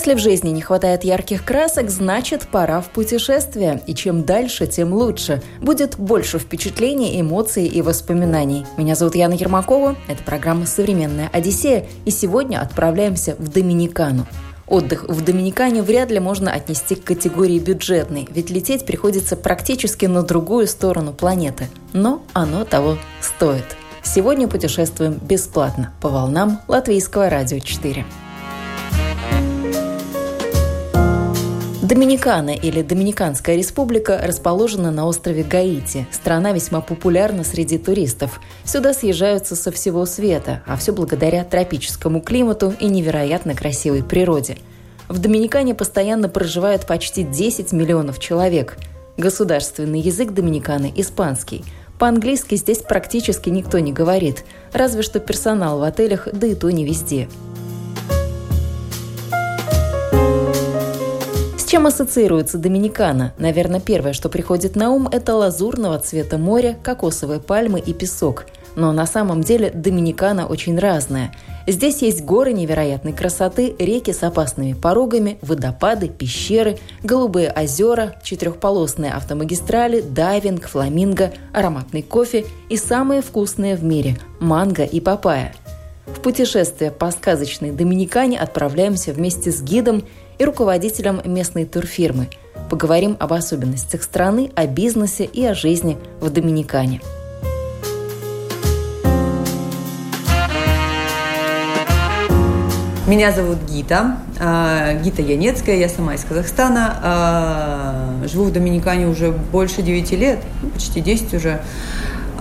Если в жизни не хватает ярких красок, значит пора в путешествие. И чем дальше, тем лучше. Будет больше впечатлений, эмоций и воспоминаний. Меня зовут Яна Ермакова. Это программа «Современная Одиссея». И сегодня отправляемся в Доминикану. Отдых в Доминикане вряд ли можно отнести к категории бюджетной, ведь лететь приходится практически на другую сторону планеты. Но оно того стоит. Сегодня путешествуем бесплатно по волнам Латвийского радио 4. Доминикана или Доминиканская республика расположена на острове Гаити. Страна весьма популярна среди туристов. Сюда съезжаются со всего света, а все благодаря тропическому климату и невероятно красивой природе. В Доминикане постоянно проживают почти 10 миллионов человек. Государственный язык Доминиканы – испанский. По-английски здесь практически никто не говорит, разве что персонал в отелях, да и то не везде – чем ассоциируется Доминикана? Наверное, первое, что приходит на ум, это лазурного цвета море, кокосовые пальмы и песок. Но на самом деле Доминикана очень разная. Здесь есть горы невероятной красоты, реки с опасными порогами, водопады, пещеры, голубые озера, четырехполосные автомагистрали, дайвинг, фламинго, ароматный кофе и самые вкусные в мире – манго и папайя. В путешествие по сказочной Доминикане отправляемся вместе с гидом и руководителем местной турфирмы. Поговорим об особенностях страны, о бизнесе и о жизни в Доминикане. Меня зовут Гита, а, Гита Янецкая, я сама из Казахстана. А, живу в Доминикане уже больше 9 лет, ну, почти 10 уже.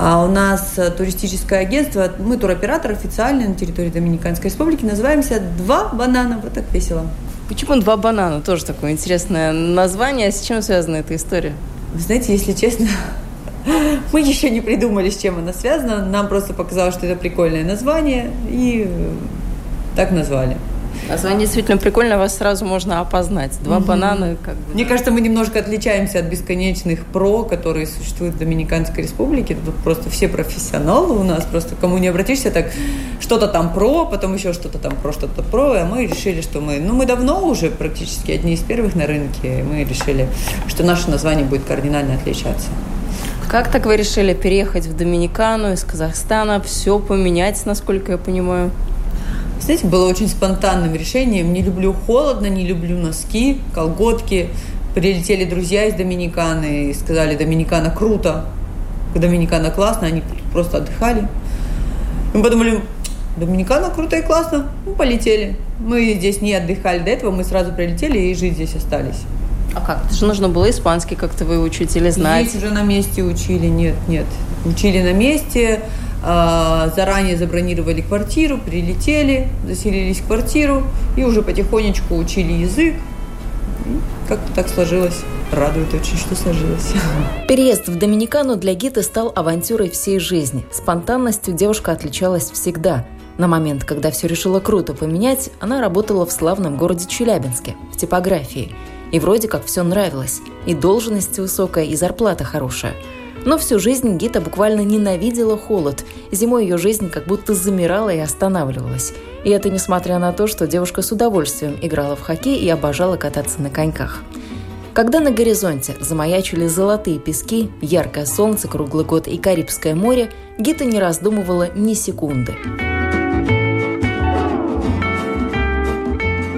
А у нас туристическое агентство, мы туроператор официальный на территории Доминиканской республики, называемся «Два банана». Вот так весело. Почему два банана? Тоже такое интересное название. С чем связана эта история? Вы знаете, если честно, мы еще не придумали, с чем она связана. Нам просто показалось, что это прикольное название, и так назвали. Название действительно прикольно, вас сразу можно опознать. Два угу. банана как бы. Мне кажется, мы немножко отличаемся от бесконечных про, которые существуют в Доминиканской республике. Тут просто все профессионалы у нас, просто кому не обратишься, так что-то там про, потом еще что-то там про, что-то про, а мы решили, что мы, ну мы давно уже практически одни из первых на рынке, мы решили, что наше название будет кардинально отличаться. Как так вы решили переехать в Доминикану из Казахстана, все поменять, насколько я понимаю? Знаете, было очень спонтанным решением. Не люблю холодно, не люблю носки, колготки. Прилетели друзья из Доминиканы и сказали, Доминикана круто, Доминикана классно, они просто отдыхали. Мы подумали, Доминикана круто и классно, мы полетели. Мы здесь не отдыхали до этого, мы сразу прилетели и жить здесь остались. А как? Это же нужно было испанский как-то выучить или знать? Здесь уже на месте учили, нет, нет. Учили на месте, заранее забронировали квартиру, прилетели, заселились в квартиру и уже потихонечку учили язык. Как-то так сложилось. Радует очень, что сложилось. Переезд в Доминикану для Гиты стал авантюрой всей жизни. Спонтанностью девушка отличалась всегда. На момент, когда все решила круто поменять, она работала в славном городе Челябинске, в типографии. И вроде как все нравилось. И должность высокая, и зарплата хорошая – но всю жизнь Гита буквально ненавидела холод. Зимой ее жизнь как будто замирала и останавливалась. И это несмотря на то, что девушка с удовольствием играла в хоккей и обожала кататься на коньках. Когда на горизонте замаячили золотые пески, яркое солнце, круглый год и Карибское море, Гита не раздумывала ни секунды.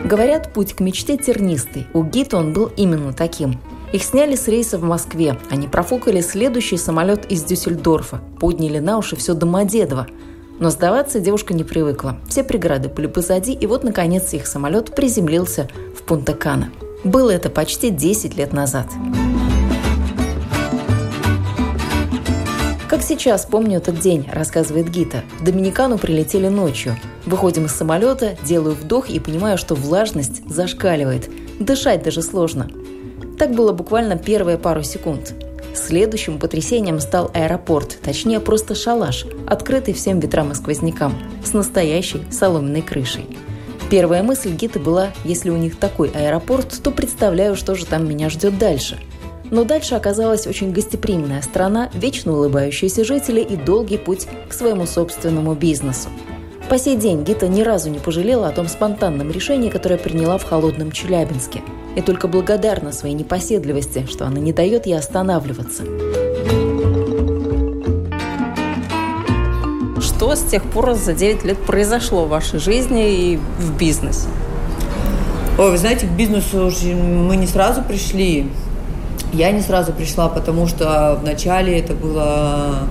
Говорят, путь к мечте тернистый. У Гиты он был именно таким – их сняли с рейса в Москве. Они профукали следующий самолет из Дюссельдорфа. Подняли на уши все Домодедово. Но сдаваться девушка не привыкла. Все преграды были позади, и вот, наконец, их самолет приземлился в Пунта-Кана. Было это почти 10 лет назад. Как сейчас помню этот день, рассказывает Гита. В Доминикану прилетели ночью. Выходим из самолета, делаю вдох и понимаю, что влажность зашкаливает. Дышать даже сложно. Так было буквально первые пару секунд. Следующим потрясением стал аэропорт, точнее просто шалаш, открытый всем ветрам и сквознякам, с настоящей соломенной крышей. Первая мысль Гиты была, если у них такой аэропорт, то представляю, что же там меня ждет дальше. Но дальше оказалась очень гостеприимная страна, вечно улыбающиеся жители и долгий путь к своему собственному бизнесу. По сей день Гита ни разу не пожалела о том спонтанном решении, которое приняла в холодном Челябинске – и только благодарна своей непоседливости, что она не дает ей останавливаться. Что с тех пор за 9 лет произошло в вашей жизни и в бизнесе? Ой, вы знаете, к бизнесу мы не сразу пришли. Я не сразу пришла, потому что вначале это было...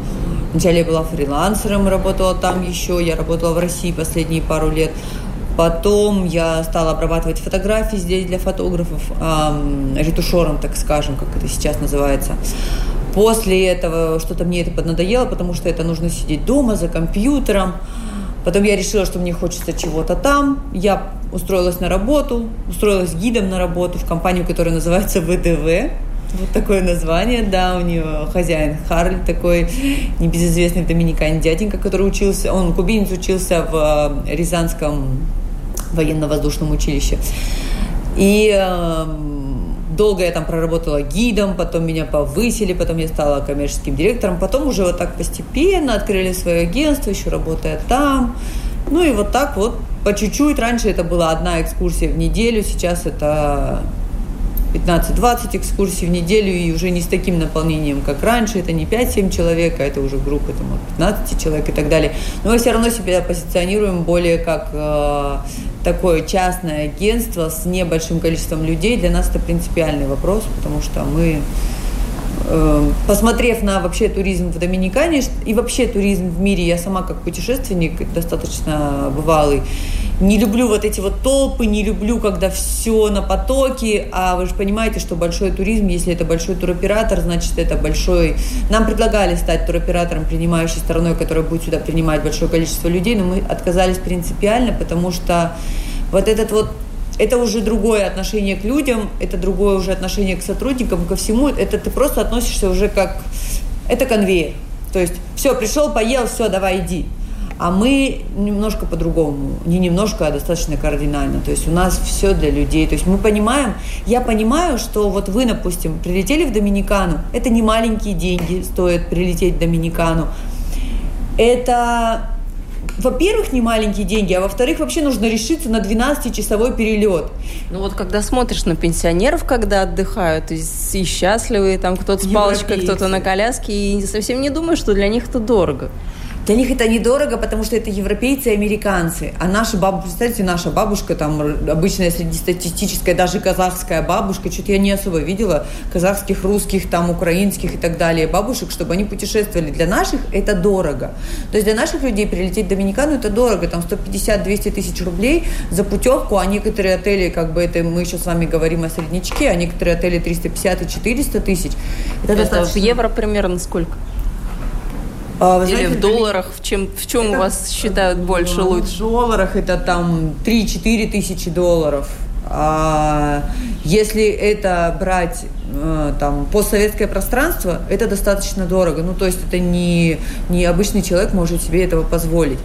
Вначале я была фрилансером, работала там еще, я работала в России последние пару лет. Потом я стала обрабатывать фотографии здесь для фотографов, эм, ретушером, так скажем, как это сейчас называется. После этого что-то мне это поднадоело, потому что это нужно сидеть дома за компьютером. Потом я решила, что мне хочется чего-то там. Я устроилась на работу, устроилась гидом на работу в компанию, которая называется ВДВ. Вот такое название, да, у нее хозяин Харли такой небезызвестный в Доминикане дяденька, который учился, он кубинец, учился в э, Рязанском военно-воздушном училище. И э, долго я там проработала гидом, потом меня повысили, потом я стала коммерческим директором, потом уже вот так постепенно открыли свое агентство, еще работая там. Ну и вот так вот по чуть-чуть. Раньше это была одна экскурсия в неделю, сейчас это 15-20 экскурсий в неделю и уже не с таким наполнением, как раньше. Это не 5-7 человек, а это уже группа там, 15 человек и так далее. Но мы все равно себя позиционируем более как э, такое частное агентство с небольшим количеством людей. Для нас это принципиальный вопрос, потому что мы посмотрев на вообще туризм в Доминикане и вообще туризм в мире, я сама как путешественник достаточно бывалый, не люблю вот эти вот толпы, не люблю, когда все на потоке, а вы же понимаете, что большой туризм, если это большой туроператор, значит это большой... Нам предлагали стать туроператором, принимающей стороной, которая будет сюда принимать большое количество людей, но мы отказались принципиально, потому что вот этот вот это уже другое отношение к людям, это другое уже отношение к сотрудникам, ко всему. Это ты просто относишься уже как... Это конвейер. То есть, все, пришел, поел, все, давай иди. А мы немножко по-другому, не немножко, а достаточно кардинально. То есть у нас все для людей. То есть мы понимаем, я понимаю, что вот вы, допустим, прилетели в Доминикану, это не маленькие деньги стоит прилететь в Доминикану. Это во-первых, не маленькие деньги, а во-вторых, вообще нужно решиться на 12-часовой перелет. Ну вот когда смотришь на пенсионеров, когда отдыхают, и, и счастливые, там кто-то с палочкой, кто-то на коляске, и совсем не думаешь, что для них это дорого. Для них это недорого, потому что это европейцы и американцы. А наша бабушка, представьте, наша бабушка, там обычная среднестатистическая, даже казахская бабушка, что-то я не особо видела казахских, русских, там, украинских и так далее бабушек, чтобы они путешествовали. Для наших это дорого. То есть для наших людей прилететь в Доминикану это дорого, там 150-200 тысяч рублей за путевку, а некоторые отели, как бы это мы еще с вами говорим о среднячке, а некоторые отели 350 и 400 тысяч. Это, это в евро примерно сколько? А, вы Или знаете, в долларах? В чем, в чем это, у вас считают больше, ну, лучше? В долларах это там 3-4 тысячи долларов. А если это брать э, там постсоветское пространство, это достаточно дорого. Ну, то есть это не, не обычный человек может себе этого позволить.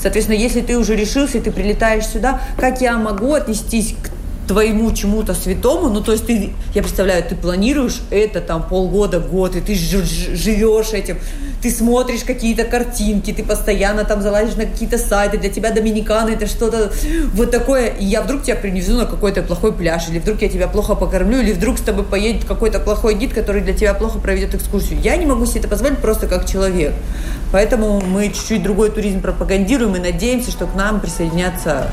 Соответственно, если ты уже решился, и ты прилетаешь сюда, как я могу отнестись к твоему чему-то святому, ну, то есть ты, я представляю, ты планируешь это там полгода, год, и ты живешь этим, ты смотришь какие-то картинки, ты постоянно там залазишь на какие-то сайты, для тебя Доминикана это что-то вот такое, и я вдруг тебя принесу на какой-то плохой пляж, или вдруг я тебя плохо покормлю, или вдруг с тобой поедет какой-то плохой гид, который для тебя плохо проведет экскурсию. Я не могу себе это позволить просто как человек. Поэтому мы чуть-чуть другой туризм пропагандируем и надеемся, что к нам присоединятся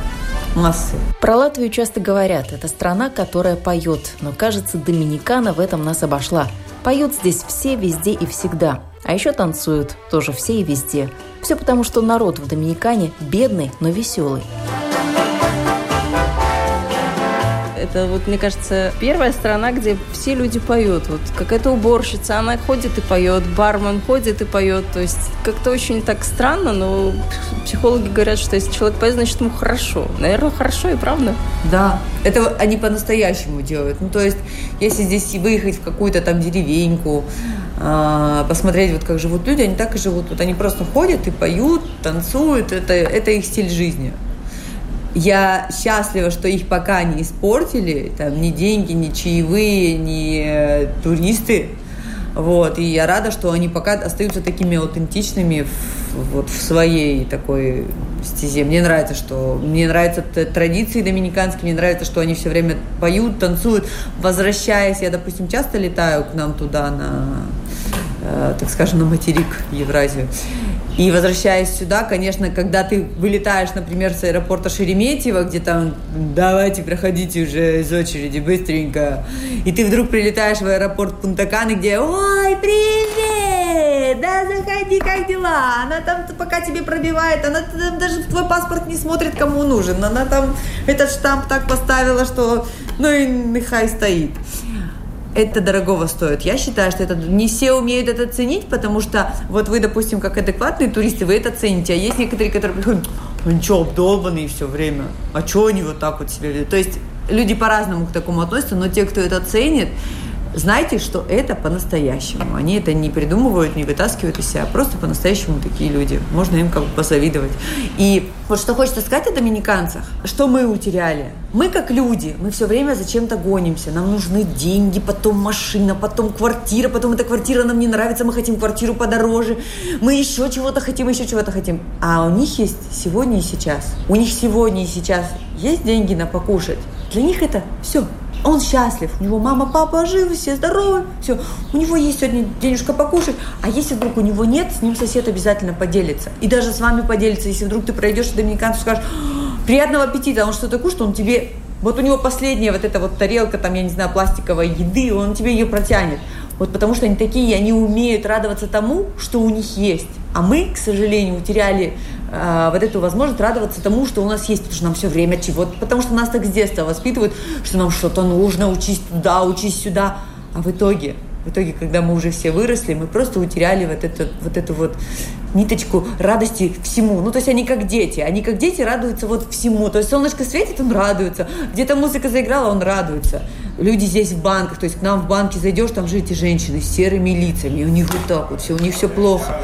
массы. Про Латвию часто говорят, это страна, которая поет, но кажется, Доминикана в этом нас обошла. Поют здесь все, везде и всегда. А еще танцуют, тоже все и везде. Все потому, что народ в Доминикане бедный, но веселый. Это вот, мне кажется, первая страна, где все люди поют. Вот какая-то уборщица, она ходит и поет, бармен ходит и поет. То есть как-то очень так странно, но психологи говорят, что если человек поет, значит ему хорошо. Наверное, хорошо и правда. Да, это они по-настоящему делают. Ну, то есть, если здесь выехать в какую-то там деревеньку, посмотреть, вот как живут люди, они так и живут. Вот они просто ходят и поют, танцуют, это, это их стиль жизни. Я счастлива, что их пока не испортили, там, ни деньги, ни чаевые, ни э, туристы. Вот, и я рада, что они пока остаются такими аутентичными в, вот в своей такой стезе. Мне нравится, что мне нравятся традиции доминиканские, мне нравится, что они все время поют, танцуют. Возвращаясь, я, допустим, часто летаю к нам туда на, так скажем, на материк Евразию. И возвращаясь сюда, конечно, когда ты вылетаешь, например, с аэропорта Шереметьево, где там давайте проходите уже из очереди быстренько, и ты вдруг прилетаешь в аэропорт Пунтаканы, где «Ой, привет! Да, заходи, как дела?» Она там пока тебе пробивает, она там даже в твой паспорт не смотрит, кому нужен. Она там этот штамп так поставила, что ну и нехай стоит это дорогого стоит. Я считаю, что это не все умеют это ценить, потому что вот вы, допустим, как адекватные туристы, вы это цените, а есть некоторые, которые приходят, ну что, обдолбанные все время, а что они вот так вот себя ведут? То есть люди по-разному к такому относятся, но те, кто это ценит, знайте, что это по-настоящему. Они это не придумывают, не вытаскивают из себя, а просто по-настоящему такие люди. Можно им как бы позавидовать. И вот что хочется сказать о доминиканцах, что мы утеряли. Мы как люди, мы все время зачем-то гонимся. Нам нужны деньги, потом машина, потом квартира, потом эта квартира нам не нравится, мы хотим квартиру подороже, мы еще чего-то хотим, еще чего-то хотим. А у них есть сегодня и сейчас. У них сегодня и сейчас есть деньги на покушать. Для них это все он счастлив, у него мама, папа живы, все здоровы, все. У него есть сегодня денежка покушать, а если вдруг у него нет, с ним сосед обязательно поделится. И даже с вами поделится, если вдруг ты пройдешь в доминиканцу, скажешь, приятного аппетита, он что-то кушает, он тебе, вот у него последняя вот эта вот тарелка, там, я не знаю, пластиковой еды, он тебе ее протянет. Вот потому что они такие, они умеют радоваться тому, что у них есть. А мы, к сожалению, утеряли э, вот эту возможность радоваться тому, что у нас есть, потому что нам все время чего-то, потому что нас так с детства воспитывают, что нам что-то нужно, учись туда, учись сюда. А в итоге, в итоге, когда мы уже все выросли, мы просто утеряли вот, это, вот эту вот ниточку радости всему. Ну, то есть они как дети. Они как дети радуются вот всему. То есть солнышко светит, он радуется. Где-то музыка заиграла, он радуется. Люди здесь в банках, то есть к нам в банке зайдешь, там же эти женщины с серыми лицами, у них вот так вот все, у них все плохо.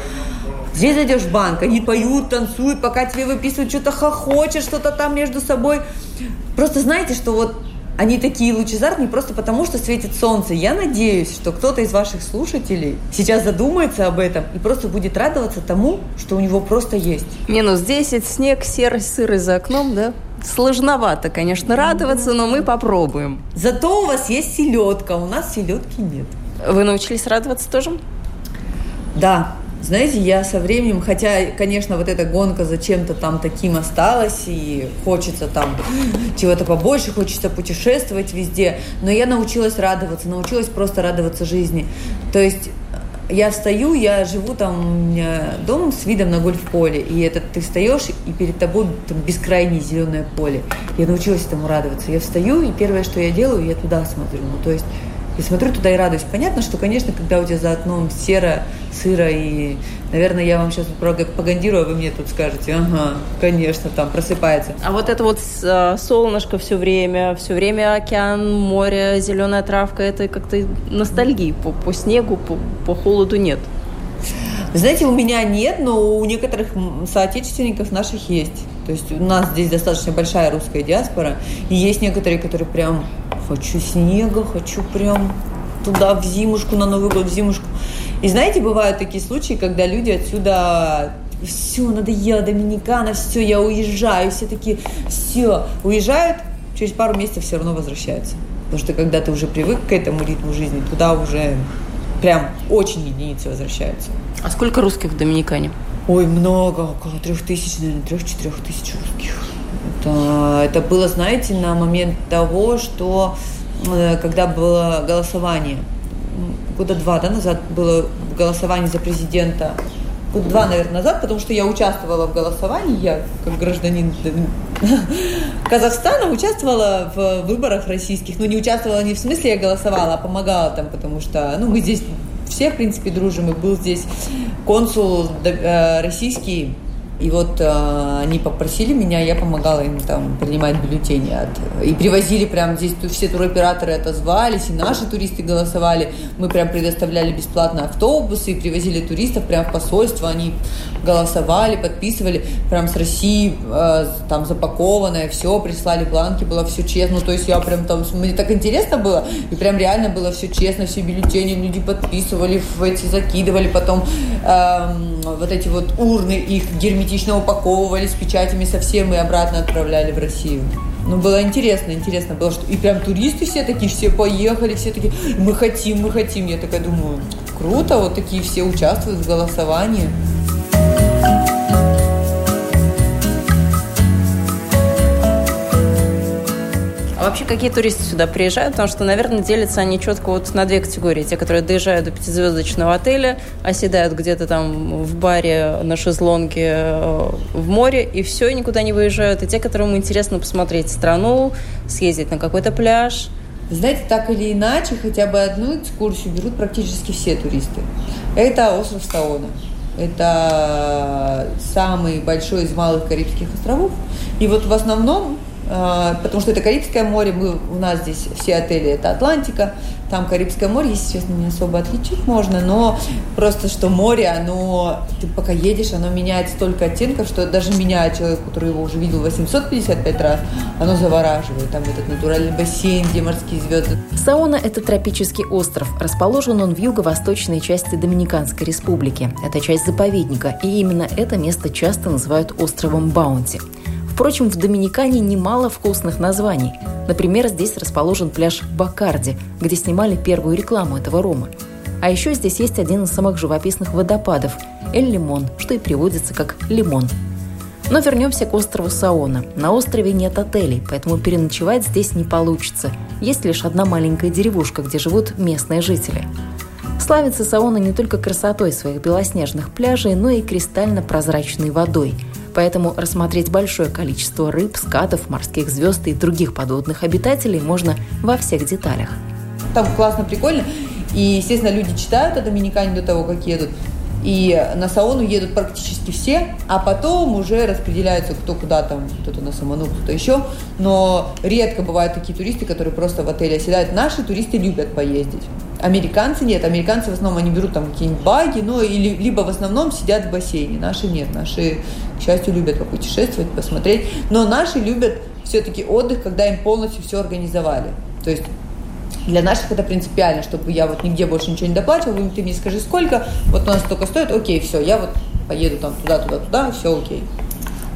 Здесь зайдешь в банк, они поют, танцуют, пока тебе выписывают, что-то хохочет, что-то там между собой. Просто знаете, что вот они такие лучезарные просто потому, что светит солнце. Я надеюсь, что кто-то из ваших слушателей сейчас задумается об этом и просто будет радоваться тому, что у него просто есть. Минус 10, снег, серость, сырость за окном, да? Сложновато, конечно, радоваться, но мы попробуем. Зато у вас есть селедка, у нас селедки нет. Вы научились радоваться тоже? Да, знаете, я со временем, хотя, конечно, вот эта гонка зачем-то там таким осталась, и хочется там чего-то побольше, хочется путешествовать везде, но я научилась радоваться, научилась просто радоваться жизни. То есть я встаю, я живу там, дом с видом на гольф-поле, и это ты встаешь, и перед тобой там бескрайнее зеленое поле. Я научилась этому радоваться. Я встаю, и первое, что я делаю, я туда смотрю. Ну, то есть и смотрю туда и радуюсь. Понятно, что, конечно, когда у тебя за окном серо, сыро, и, наверное, я вам сейчас погандирую, а вы мне тут скажете, ага, конечно, там просыпается. А вот это вот а, солнышко все время, все время океан, море, зеленая травка, это как-то ностальгии по, по снегу, по, по холоду нет. Знаете, у меня нет, но у некоторых соотечественников наших есть. То есть у нас здесь достаточно большая русская диаспора, и есть некоторые, которые прям хочу снега, хочу прям туда в зимушку, на Новый год в зимушку. И знаете, бывают такие случаи, когда люди отсюда все, надоело, Доминикана, все, я уезжаю, все такие, все, уезжают, через пару месяцев все равно возвращаются. Потому что когда ты уже привык к этому ритму жизни, туда уже прям очень единицы возвращаются. А сколько русских в Доминикане? Ой, много, около трех тысяч, наверное, трех-четырех тысяч русских. Это, это было, знаете, на момент того, что э, когда было голосование, года два да, назад было голосование за президента год два, наверное, назад, потому что я участвовала в голосовании, я как гражданин Казахстана участвовала в выборах российских. Ну, не участвовала не в смысле я голосовала, а помогала там, потому что, ну, мы здесь все, в принципе, дружим, и был здесь консул э, российский и вот э, они попросили меня, я помогала им там принимать бюллетени. От, и привозили прям здесь все туроператоры отозвались, и наши туристы голосовали. Мы прям предоставляли бесплатно автобусы, и привозили туристов прям в посольство. Они голосовали, подписывали прям с России, э, там запакованное, все, прислали бланки, было все честно. То есть я прям там, мне так интересно было, и прям реально было все честно, все бюллетени люди подписывали, в эти закидывали, потом э, вот эти вот урны их герметично герметично упаковывали с печатями совсем и обратно отправляли в Россию. Ну, было интересно, интересно было, что и прям туристы все такие, все поехали, все такие, мы хотим, мы хотим. Я такая думаю, круто, вот такие все участвуют в голосовании. Вообще какие туристы сюда приезжают? Потому что, наверное, делятся они четко вот на две категории. Те, которые доезжают до пятизвездочного отеля, оседают где-то там в баре на шезлонге э, в море, и все, и никуда не выезжают. И те, которым интересно посмотреть страну, съездить на какой-то пляж. Знаете, так или иначе, хотя бы одну экскурсию берут практически все туристы. Это остров Саона. Это самый большой из малых Карибских островов. И вот в основном потому что это Карибское море, мы, у нас здесь все отели это Атлантика, там Карибское море, честно, не особо отличить можно, но просто что море, оно, ты пока едешь, оно меняет столько оттенков, что даже меня, человек, который его уже видел 855 раз, оно завораживает. Там этот натуральный бассейн, где морские звезды. Сауна – это тропический остров. Расположен он в юго-восточной части Доминиканской республики. Это часть заповедника, и именно это место часто называют островом Баунти – Впрочем, в Доминикане немало вкусных названий. Например, здесь расположен пляж Бакарди, где снимали первую рекламу этого рома. А еще здесь есть один из самых живописных водопадов – Эль-Лимон, что и приводится как «лимон». Но вернемся к острову Саона. На острове нет отелей, поэтому переночевать здесь не получится. Есть лишь одна маленькая деревушка, где живут местные жители. Славится Саона не только красотой своих белоснежных пляжей, но и кристально-прозрачной водой – Поэтому рассмотреть большое количество рыб, скатов, морских звезд и других подводных обитателей можно во всех деталях. Там классно, прикольно. И, естественно, люди читают о Доминикане до того, как едут. И на Саону едут практически все, а потом уже распределяются кто куда там, кто-то на Саману, кто-то еще. Но редко бывают такие туристы, которые просто в отеле оседают. Наши туристы любят поездить. Американцы нет. Американцы в основном они берут там какие-нибудь баги, ну или либо в основном сидят в бассейне. Наши нет. Наши, к счастью, любят попутешествовать, посмотреть. Но наши любят все-таки отдых, когда им полностью все организовали. То есть для наших это принципиально, чтобы я вот нигде больше ничего не доплачивала, ты мне скажи сколько, вот у нас столько стоит, окей, все, я вот поеду там туда, туда, туда, все окей.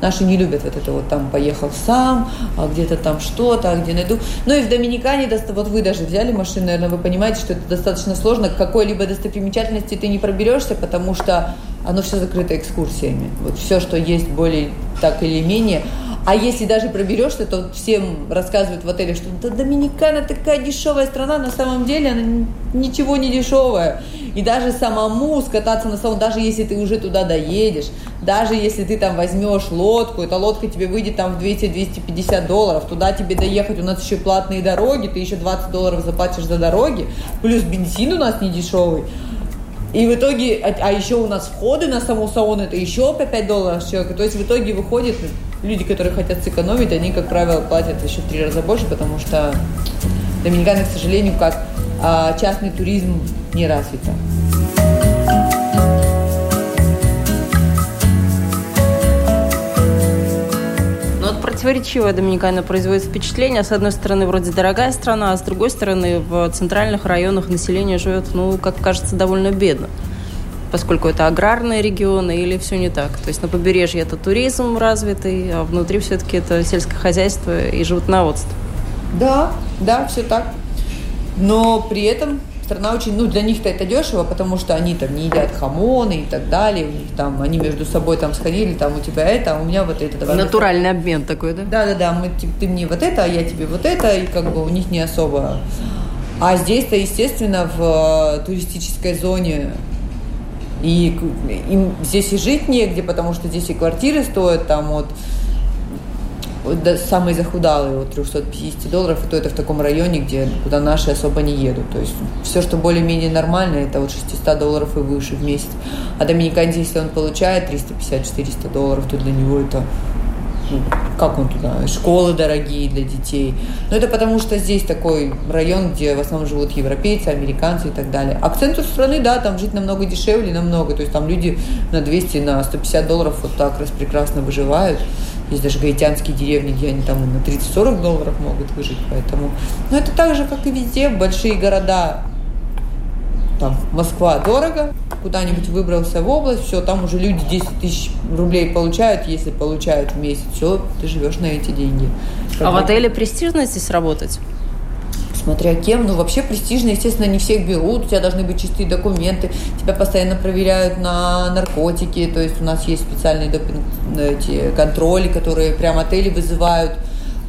Наши не любят вот это вот там поехал сам, а где-то там что-то, а где найду. Ну и в Доминикане, вот вы даже взяли машину, наверное, вы понимаете, что это достаточно сложно. К какой-либо достопримечательности ты не проберешься, потому что оно все закрыто экскурсиями. Вот все, что есть более так или менее. А если даже проберешься, то всем рассказывают в отеле, что да, Доминикана такая дешевая страна, на самом деле она ничего не дешевая. И даже самому скататься на самом, даже если ты уже туда доедешь, даже если ты там возьмешь лодку, эта лодка тебе выйдет там в 200-250 долларов, туда тебе доехать, у нас еще платные дороги, ты еще 20 долларов заплатишь за дороги, плюс бензин у нас не дешевый. И в итоге, а, а еще у нас входы на саму сауну, это еще по 5 долларов человека. То есть в итоге выходит, люди, которые хотят сэкономить, они, как правило, платят еще в три раза больше, потому что Доминикана, к сожалению, как а, частный туризм не развита. противоречивая Доминикана производит впечатление. С одной стороны, вроде дорогая страна, а с другой стороны, в центральных районах население живет, ну, как кажется, довольно бедно поскольку это аграрные регионы или все не так? То есть на побережье это туризм развитый, а внутри все-таки это сельское хозяйство и животноводство. Да, да, все так. Но при этом страна очень, ну, для них-то это дешево, потому что они там не едят хамоны и так далее, у них там, они между собой там сходили, там у тебя это, а у меня вот это. Давай Натуральный вот обмен такой, да? Да-да-да, мы, типа, ты мне вот это, а я тебе вот это, и как бы у них не особо. А здесь-то, естественно, в э, туристической зоне И им здесь и жить негде, потому что здесь и квартиры стоят там от самые захудалые от 350 долларов, и то это в таком районе, где, куда наши особо не едут. То есть все, что более-менее нормально, это вот 600 долларов и выше в месяц. А доминиканец, если он получает 350-400 долларов, то для него это как он туда, школы дорогие для детей. Но это потому, что здесь такой район, где в основном живут европейцы, американцы и так далее. А к центру страны, да, там жить намного дешевле, намного. То есть там люди на 200, на 150 долларов вот так раз прекрасно выживают. Есть даже гаитянские деревни, где они там на 30-40 долларов могут выжить. Поэтому, но это так же, как и везде. Большие города, там, Москва дорого, куда-нибудь выбрался в область, все, там уже люди 10 тысяч рублей получают, если получают в месяц, все, ты живешь на эти деньги. Как а в отеле престижно здесь работать? смотря кем, ну вообще престижно, естественно, не всех берут, у тебя должны быть чистые документы, тебя постоянно проверяют на наркотики, то есть у нас есть специальные эти контроли, которые прям отели вызывают,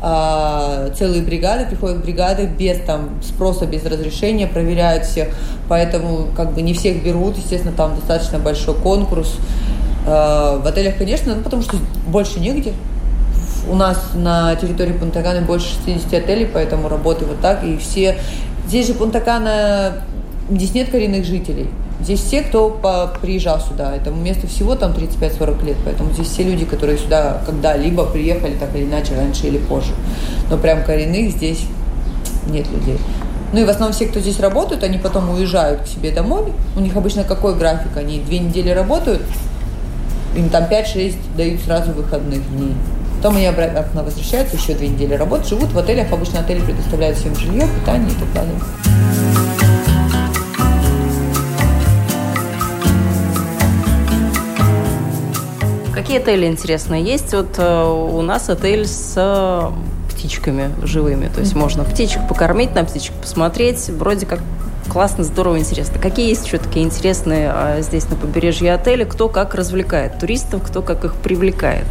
целые бригады, приходят бригады без там спроса, без разрешения, проверяют всех, поэтому как бы не всех берут, естественно, там достаточно большой конкурс. А, в отелях, конечно, ну, потому что больше негде, у нас на территории Пунтагана больше 60 отелей, поэтому работы вот так. И все... Здесь же Пунтагана... Здесь нет коренных жителей. Здесь все, кто приезжал сюда. Этому месту всего там 35-40 лет. Поэтому здесь все люди, которые сюда когда-либо приехали, так или иначе, раньше или позже. Но прям коренных здесь нет людей. Ну и в основном все, кто здесь работают, они потом уезжают к себе домой. У них обычно какой график? Они две недели работают, им там 5-6 дают сразу выходных дней. Потом они обратно возвращаются, еще две недели работают, живут в отелях. Обычно отели предоставляют всем жилье, питание и так далее. Какие отели интересные есть? Вот э, у нас отель с э, птичками живыми. То есть можно птичек покормить, на птичек посмотреть. Вроде как классно, здорово, интересно. Какие есть еще такие интересные а, здесь на побережье отели? Кто как развлекает туристов, кто как их привлекает?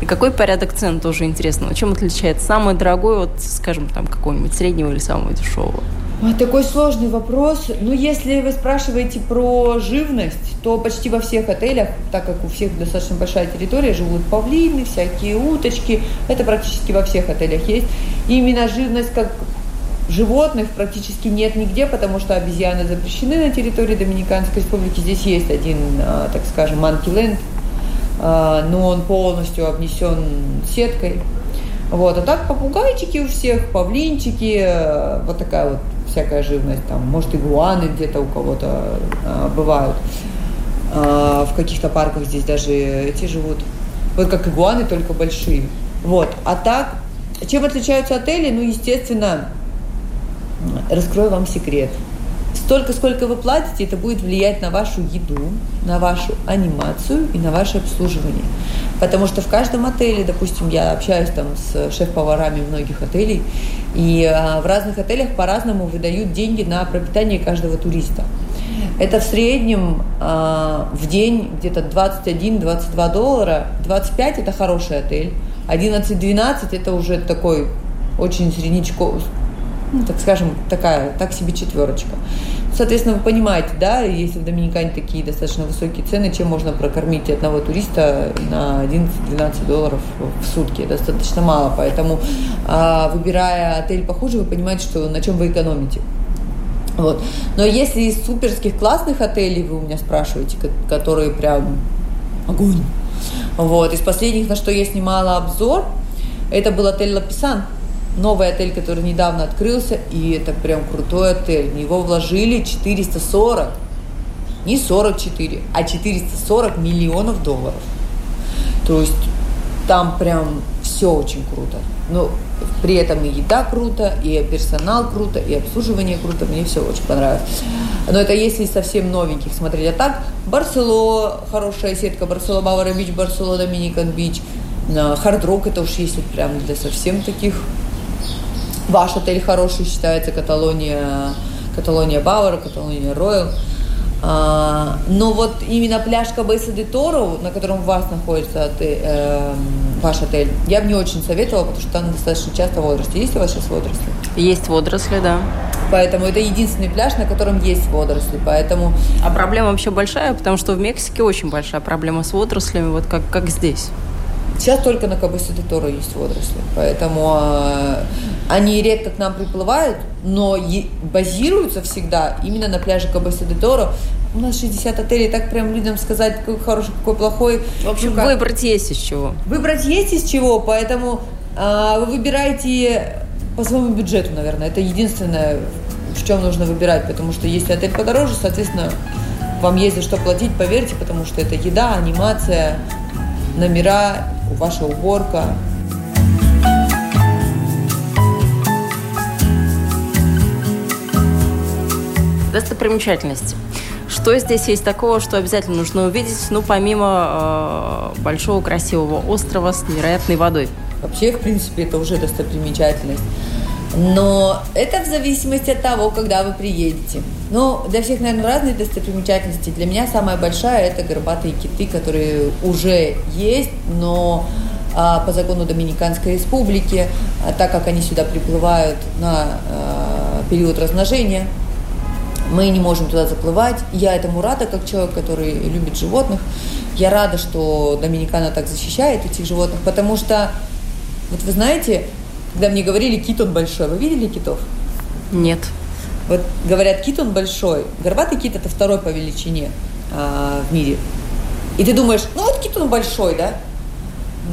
И какой порядок цен тоже интересно? Чем отличается самый дорогой от, скажем, там какого-нибудь среднего или самого дешевого? Такой сложный вопрос. Ну, если вы спрашиваете про живность, то почти во всех отелях, так как у всех достаточно большая территория, живут павлины, всякие уточки. Это практически во всех отелях есть. И именно живность как животных практически нет нигде, потому что обезьяны запрещены на территории Доминиканской республики. Здесь есть один, а, так скажем, манкиленд, а, но он полностью обнесен сеткой. Вот. А так попугайчики у всех, павлинчики, э, вот такая вот всякая живность, там, может, игуаны где-то у кого-то а, бывают. В каких-то парках здесь даже эти живут. Вот как игуаны, только большие. Вот. А так, чем отличаются отели? Ну, естественно, раскрою вам секрет – Столько, сколько вы платите, это будет влиять на вашу еду, на вашу анимацию и на ваше обслуживание. Потому что в каждом отеле, допустим, я общаюсь там с шеф-поварами многих отелей, и а, в разных отелях по-разному выдают деньги на пропитание каждого туриста. Это в среднем а, в день где-то 21-22 доллара. 25 это хороший отель. 11-12 это уже такой очень среднячковый, ну, так скажем, такая, так себе четверочка. Соответственно, вы понимаете, да, если в Доминикане такие достаточно высокие цены, чем можно прокормить одного туриста на 11-12 долларов в сутки? Достаточно мало, поэтому а, выбирая отель похуже, вы понимаете, что на чем вы экономите. Вот. Но если из суперских классных отелей вы у меня спрашиваете, которые прям огонь, вот, из последних, на что я снимала обзор, это был отель Лаписан новый отель, который недавно открылся, и это прям крутой отель. В него вложили 440, не 44, а 440 миллионов долларов. То есть там прям все очень круто. Но при этом и еда круто, и персонал круто, и обслуживание круто. Мне все очень понравилось. Но это если совсем новеньких смотреть. А так, Барсело, хорошая сетка, Барсело Бавара Бич, Барсело Доминикан Бич, Хард Рок, это уж если прям для совсем таких Ваш отель хороший считается Каталония, Каталония Бауэр, Каталония Роyal. А, но вот именно пляж Кабеса де Торо, на котором у вас находится отель, э, ваш отель, я бы не очень советовала, потому что там достаточно часто водоросли. Есть у вас сейчас водоросли? Есть водоросли, да. Поэтому это единственный пляж, на котором есть водоросли. Поэтому... А проблема вообще большая, потому что в Мексике очень большая проблема с водорослями, вот как, как здесь. Сейчас только на Кабасе де Торо есть водоросли, поэтому э, они редко к нам приплывают, но базируются всегда именно на пляже Кабасе де Торо. У нас 60 отелей, так прям людям сказать, какой хороший, какой плохой. В общем, ну, выбрать есть из чего. Выбрать есть из чего, поэтому э, вы выбираете по своему бюджету, наверное. Это единственное, в чем нужно выбирать, потому что если отель подороже, соответственно, вам есть за что платить, поверьте, потому что это еда, анимация, номера, ваша уборка. Достопримечательности. Что здесь есть такого, что обязательно нужно увидеть, ну, помимо э, большого красивого острова с невероятной водой? Вообще, в принципе, это уже достопримечательность. Но это в зависимости от того, когда вы приедете. Ну, для всех, наверное, разные достопримечательности. Для меня самая большая – это горбатые киты, которые уже есть, но а, по закону Доминиканской Республики, а, так как они сюда приплывают на а, период размножения, мы не можем туда заплывать. Я этому рада, как человек, который любит животных. Я рада, что Доминикана так защищает этих животных, потому что, вот вы знаете, когда мне говорили, кит он большой, вы видели китов? Нет. Вот говорят, кит он большой. Горбатый кит это второй по величине а, в мире. И ты думаешь, ну вот кит он большой, да?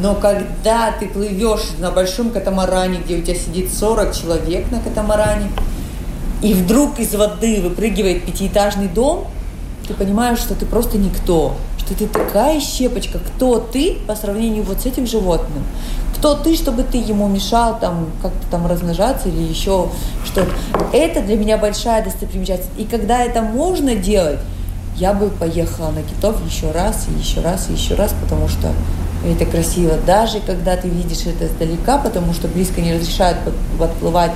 Но когда ты плывешь на большом катамаране, где у тебя сидит 40 человек на катамаране, и вдруг из воды выпрыгивает пятиэтажный дом, ты понимаешь, что ты просто никто, что ты такая щепочка, кто ты по сравнению вот с этим животным, кто ты, чтобы ты ему мешал там как-то там размножаться или еще что-то. Это для меня большая достопримечательность. И когда это можно делать, я бы поехала на китов еще раз, и еще раз, и еще раз, потому что это красиво. Даже когда ты видишь это издалека, потому что близко не разрешают подплывать,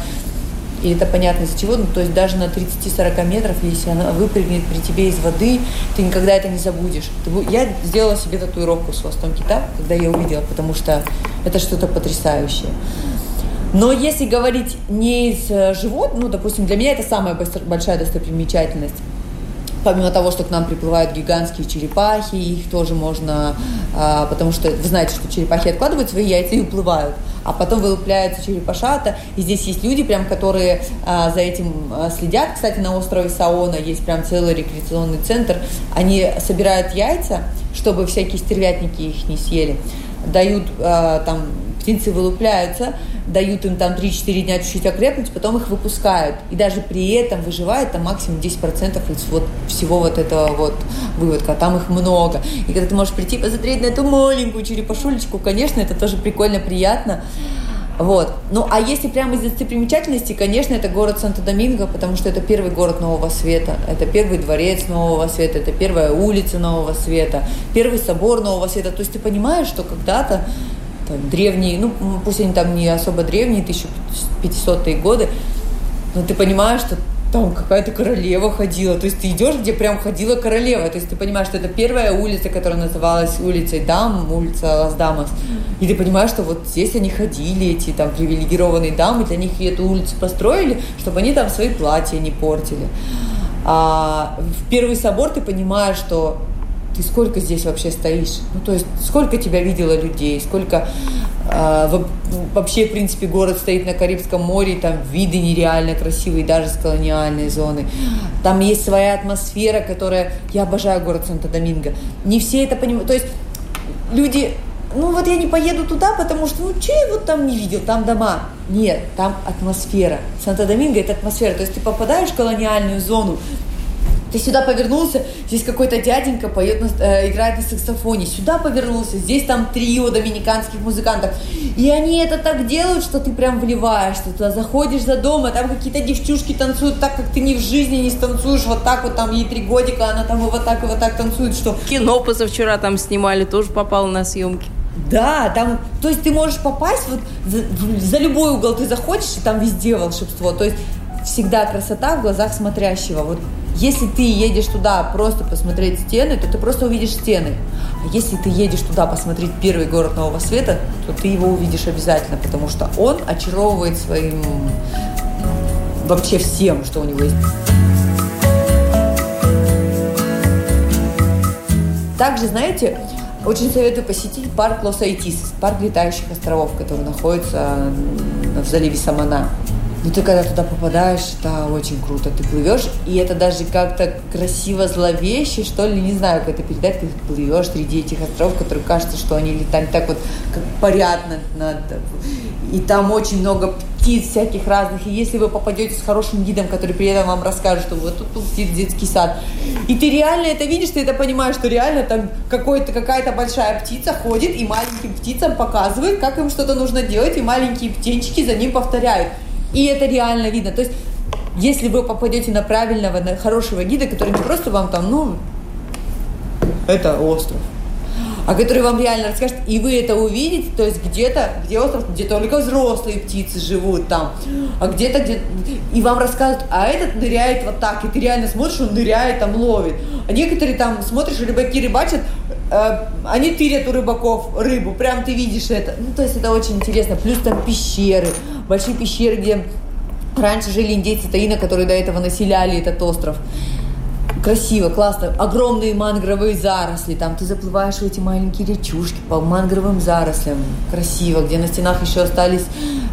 и это понятно из-за чего. Ну, то есть даже на 30-40 метров, если она выпрыгнет при тебе из воды, ты никогда это не забудешь. Я сделала себе татуировку с хвостом кита, когда я увидела, потому что это что-то потрясающее. Но если говорить не из э, живот, ну, допустим, для меня это самая большая достопримечательность помимо того, что к нам приплывают гигантские черепахи, их тоже можно, а, потому что вы знаете, что черепахи откладывают свои яйца и уплывают, а потом вылупляются черепашата, и здесь есть люди, прям, которые а, за этим а, следят. Кстати, на острове Саона есть прям целый рекреационный центр. Они собирают яйца, чтобы всякие стервятники их не съели, дают там птенцы вылупляются, дают им там 3-4 дня чуть-чуть окрепнуть, потом их выпускают. И даже при этом выживает там максимум 10% из вот всего вот этого вот выводка. Там их много. И когда ты можешь прийти посмотреть на эту маленькую черепашулечку, конечно, это тоже прикольно, приятно. Вот. Ну, а если прямо из достопримечательностей, конечно, это город Санто-Доминго, потому что это первый город Нового Света, это первый дворец Нового Света, это первая улица Нового Света, первый собор Нового Света. То есть ты понимаешь, что когда-то там, древние, ну, пусть они там не особо древние, 1500-е годы, но ты понимаешь, что там какая-то королева ходила. То есть ты идешь, где прям ходила королева. То есть ты понимаешь, что это первая улица, которая называлась улицей Дам, улица Лас Дамас. И ты понимаешь, что вот здесь они ходили, эти там привилегированные дамы, для них эту улицу построили, чтобы они там свои платья не портили. А в первый собор ты понимаешь, что ты сколько здесь вообще стоишь? Ну, то есть, сколько тебя видела людей, сколько э, вообще, в принципе, город стоит на Карибском море, там виды нереально красивые, даже с колониальной зоны. Там есть своя атмосфера, которая... Я обожаю город Санто-Доминго. Не все это понимают. То есть, люди ну вот я не поеду туда, потому что, ну, че я вот там не видел, там дома. Нет, там атмосфера. Санто-Доминго – это атмосфера. То есть ты попадаешь в колониальную зону, ты сюда повернулся, здесь какой-то дяденька поет, э, играет на саксофоне. Сюда повернулся, здесь там трио доминиканских музыкантов. И они это так делают, что ты прям вливаешься туда, заходишь за дом, а там какие-то девчушки танцуют так, как ты ни в жизни не станцуешь. Вот так вот там ей три годика, она там и вот так, и вот так танцует, что... Кино позавчера там снимали, тоже попало на съемки. Да, там, то есть ты можешь попасть вот за, за любой угол ты заходишь, и там везде волшебство. То есть всегда красота в глазах смотрящего. Вот если ты едешь туда просто посмотреть стены, то ты просто увидишь стены. А если ты едешь туда посмотреть первый город Нового Света, то ты его увидишь обязательно, потому что он очаровывает своим вообще всем, что у него есть. Также, знаете, очень советую посетить парк Лос-Айтис, парк летающих островов, который находится в заливе Самана. Ну, ты когда туда попадаешь, это очень круто. Ты плывешь, и это даже как-то красиво зловеще, что ли, не знаю, как это передать. Ты плывешь среди этих островов, которые кажется, что они летают так вот, как парят над, над... И там очень много птиц всяких разных. И если вы попадете с хорошим гидом, который при этом вам расскажет, что вот тут, тут птиц детский сад, и ты реально это видишь, ты это понимаешь, что реально там какой-то, какая-то большая птица ходит и маленьким птицам показывает, как им что-то нужно делать, и маленькие птенчики за ним повторяют. И это реально видно. То есть, если вы попадете на правильного, на хорошего гида, который не просто вам там, ну, это остров, а который вам реально расскажет, и вы это увидите, то есть где-то, где остров, где только взрослые птицы живут там, а где-то, где и вам рассказывают, а этот ныряет вот так, и ты реально смотришь, он ныряет, там ловит. А некоторые там, смотришь, рыбаки рыбачат, э, они тырят у рыбаков рыбу, прям ты видишь это. Ну, то есть это очень интересно. Плюс там пещеры, большие пещеры, где раньше жили индейцы Таина, которые до этого населяли этот остров. Красиво, классно. Огромные мангровые заросли. Там ты заплываешь в эти маленькие речушки по мангровым зарослям. Красиво. Где на стенах еще остались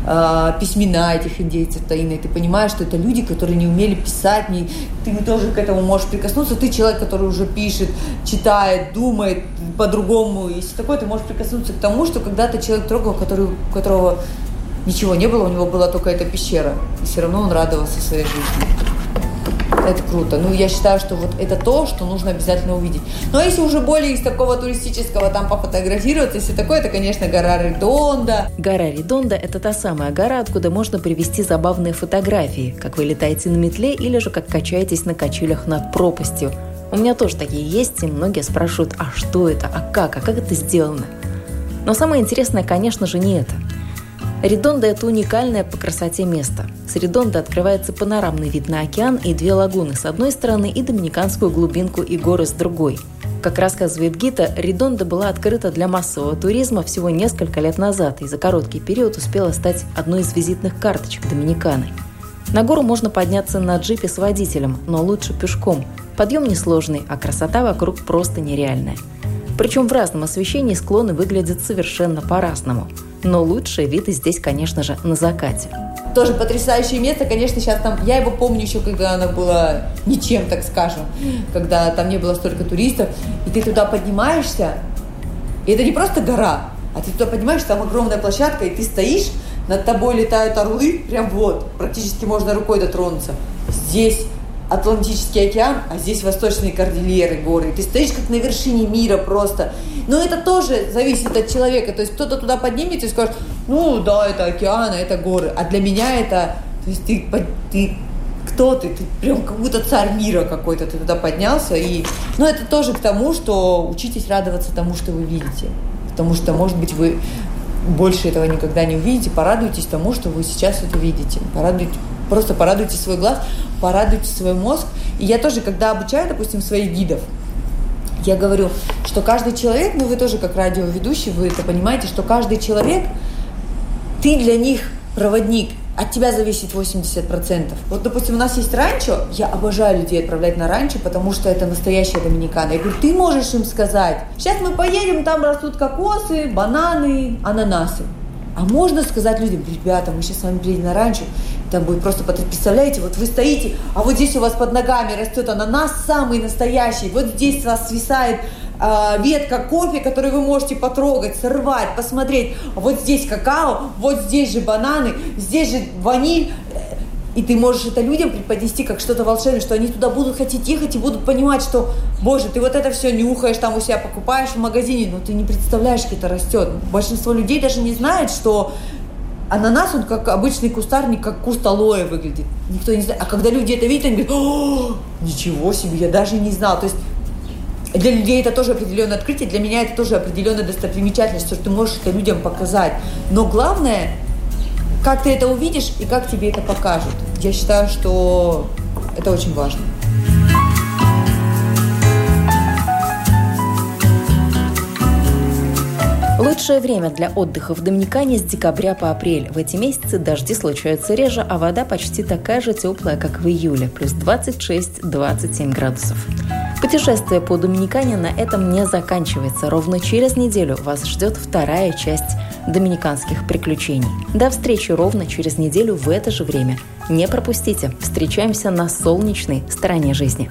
э, письмена этих индейцев Таина. И ты понимаешь, что это люди, которые не умели писать. Не... Ты тоже к этому можешь прикоснуться. Ты человек, который уже пишет, читает, думает по-другому. Если такое, ты можешь прикоснуться к тому, что когда-то человек трогал, который, которого ничего не было, у него была только эта пещера. И все равно он радовался своей жизни. Это круто. Ну, я считаю, что вот это то, что нужно обязательно увидеть. Но если уже более из такого туристического там пофотографироваться, если такое, это, конечно, гора Редонда. Гора Редонда – это та самая гора, откуда можно привезти забавные фотографии, как вы летаете на метле или же как качаетесь на качелях над пропастью. У меня тоже такие есть, и многие спрашивают, а что это, а как, а как это сделано? Но самое интересное, конечно же, не это – Редонда – это уникальное по красоте место. С Редонда открывается панорамный вид на океан и две лагуны с одной стороны и доминиканскую глубинку и горы с другой. Как рассказывает Гита, Редонда была открыта для массового туризма всего несколько лет назад и за короткий период успела стать одной из визитных карточек Доминиканы. На гору можно подняться на джипе с водителем, но лучше пешком. Подъем несложный, а красота вокруг просто нереальная. Причем в разном освещении склоны выглядят совершенно по-разному – но лучшие виды здесь, конечно же, на закате. Тоже потрясающее место, конечно, сейчас там, я его помню еще, когда оно было ничем, так скажем, когда там не было столько туристов, и ты туда поднимаешься, и это не просто гора, а ты туда поднимаешься, там огромная площадка, и ты стоишь, над тобой летают орлы, прям вот, практически можно рукой дотронуться. Здесь Атлантический океан, а здесь восточные кордильеры, горы. Ты стоишь как на вершине мира просто. Но это тоже зависит от человека. То есть кто-то туда поднимется и скажет, ну да, это океан, а это горы. А для меня это, то есть ты, ты кто ты? Ты прям как будто царь мира какой-то, ты туда поднялся. И... Но это тоже к тому, что учитесь радоваться тому, что вы видите. Потому что, может быть, вы больше этого никогда не увидите. Порадуйтесь тому, что вы сейчас это видите. Порадуйтесь, просто порадуйте свой глаз, порадуйте свой мозг. И я тоже, когда обучаю, допустим, своих гидов, я говорю, что каждый человек, ну вы тоже как радиоведущий, вы это понимаете, что каждый человек, ты для них проводник, от тебя зависит 80%. Вот, допустим, у нас есть ранчо, я обожаю людей отправлять на ранчо, потому что это настоящая доминикана. Я говорю, ты можешь им сказать, сейчас мы поедем, там растут кокосы, бананы, ананасы. А можно сказать людям, ребята, мы сейчас с вами приедем на ранчо, там будет просто, представляете, вот вы стоите, а вот здесь у вас под ногами растет ананас самый настоящий, вот здесь у вас свисает э, ветка кофе, которую вы можете потрогать, сорвать, посмотреть. Вот здесь какао, вот здесь же бананы, здесь же ваниль. И ты можешь это людям преподнести как что-то волшебное, что они туда будут хотеть ехать и будут понимать, что, боже, ты вот это все нюхаешь, там у себя покупаешь в магазине, но ты не представляешь, как это растет. Большинство людей даже не знает, что ананас, он как обычный кустарник, как куст алоэ выглядит. Никто не знает. А когда люди это видят, они говорят, О, ничего себе, я даже не знал. То есть для людей это тоже определенное открытие, для меня это тоже определенная достопримечательность, что ты можешь это людям показать. Но главное, как ты это увидишь и как тебе это покажут. Я считаю, что это очень важно. Лучшее время для отдыха в Доминикане с декабря по апрель. В эти месяцы дожди случаются реже, а вода почти такая же теплая, как в июле, плюс 26-27 градусов. Путешествие по Доминикане на этом не заканчивается. Ровно через неделю вас ждет вторая часть доминиканских приключений. До встречи ровно через неделю в это же время. Не пропустите. Встречаемся на солнечной стороне жизни.